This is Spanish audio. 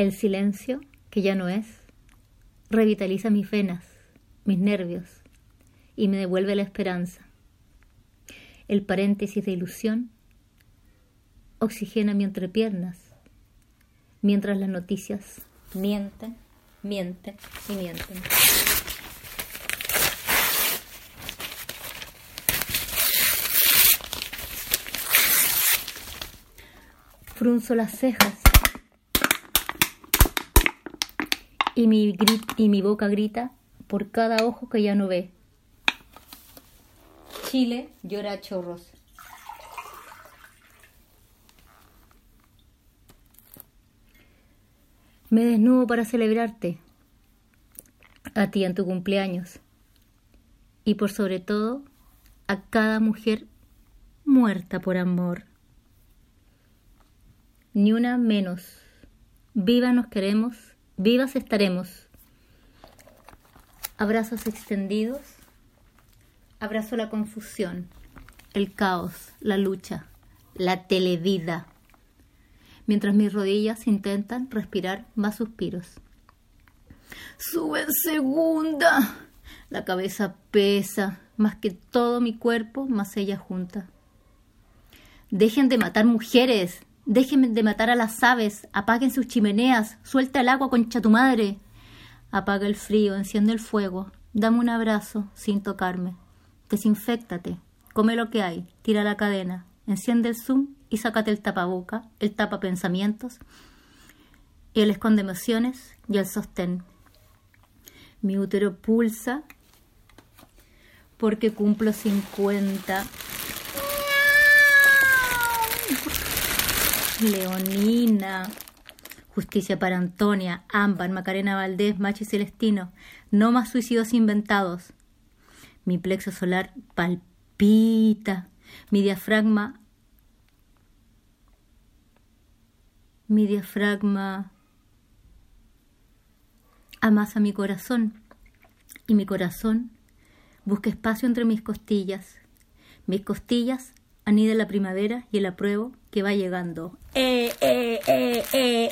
El silencio, que ya no es, revitaliza mis venas, mis nervios, y me devuelve la esperanza. El paréntesis de ilusión oxigena mi entrepiernas, mientras las noticias mienten, mienten y mienten. Frunzo las cejas y mi, boca grita por cada ojo que ya no ve. Chile llora a chorros. Me desnudo para celebrarte, a ti en tu cumpleaños, y por sobre todo a cada mujer muerta por amor ni una menos. Viva nos queremos, vivas estaremos. Abrazos extendidos, abrazo la confusión, el caos, la lucha, la televida, mientras mis rodillas intentan respirar más suspiros. Sube en segunda. La cabeza pesa, más que todo mi cuerpo, más ella junta. Dejen de matar mujeres, Déjenme de matar a las aves, apaguen sus chimeneas, suelta el agua, concha tu madre. Apaga el frío, enciende el fuego, dame un abrazo sin tocarme. Desinféctate, come lo que hay, tira la cadena, enciende el zoom y sácate el tapaboca, el tapa pensamientos el esconde emociones y el sostén. Mi útero pulsa porque cumplo cincuenta Leonina, Justicia para Antonia, Ámbar, Macarena Valdés, Machi Celestino, no más suicidios inventados. Mi plexo solar palpita, mi diafragma, mi diafragma amasa mi corazón. Y mi corazón busca espacio entre mis costillas. Mis costillas anida la primavera y el apruebo que va llegando. ¡Eh, eh, eh, eh!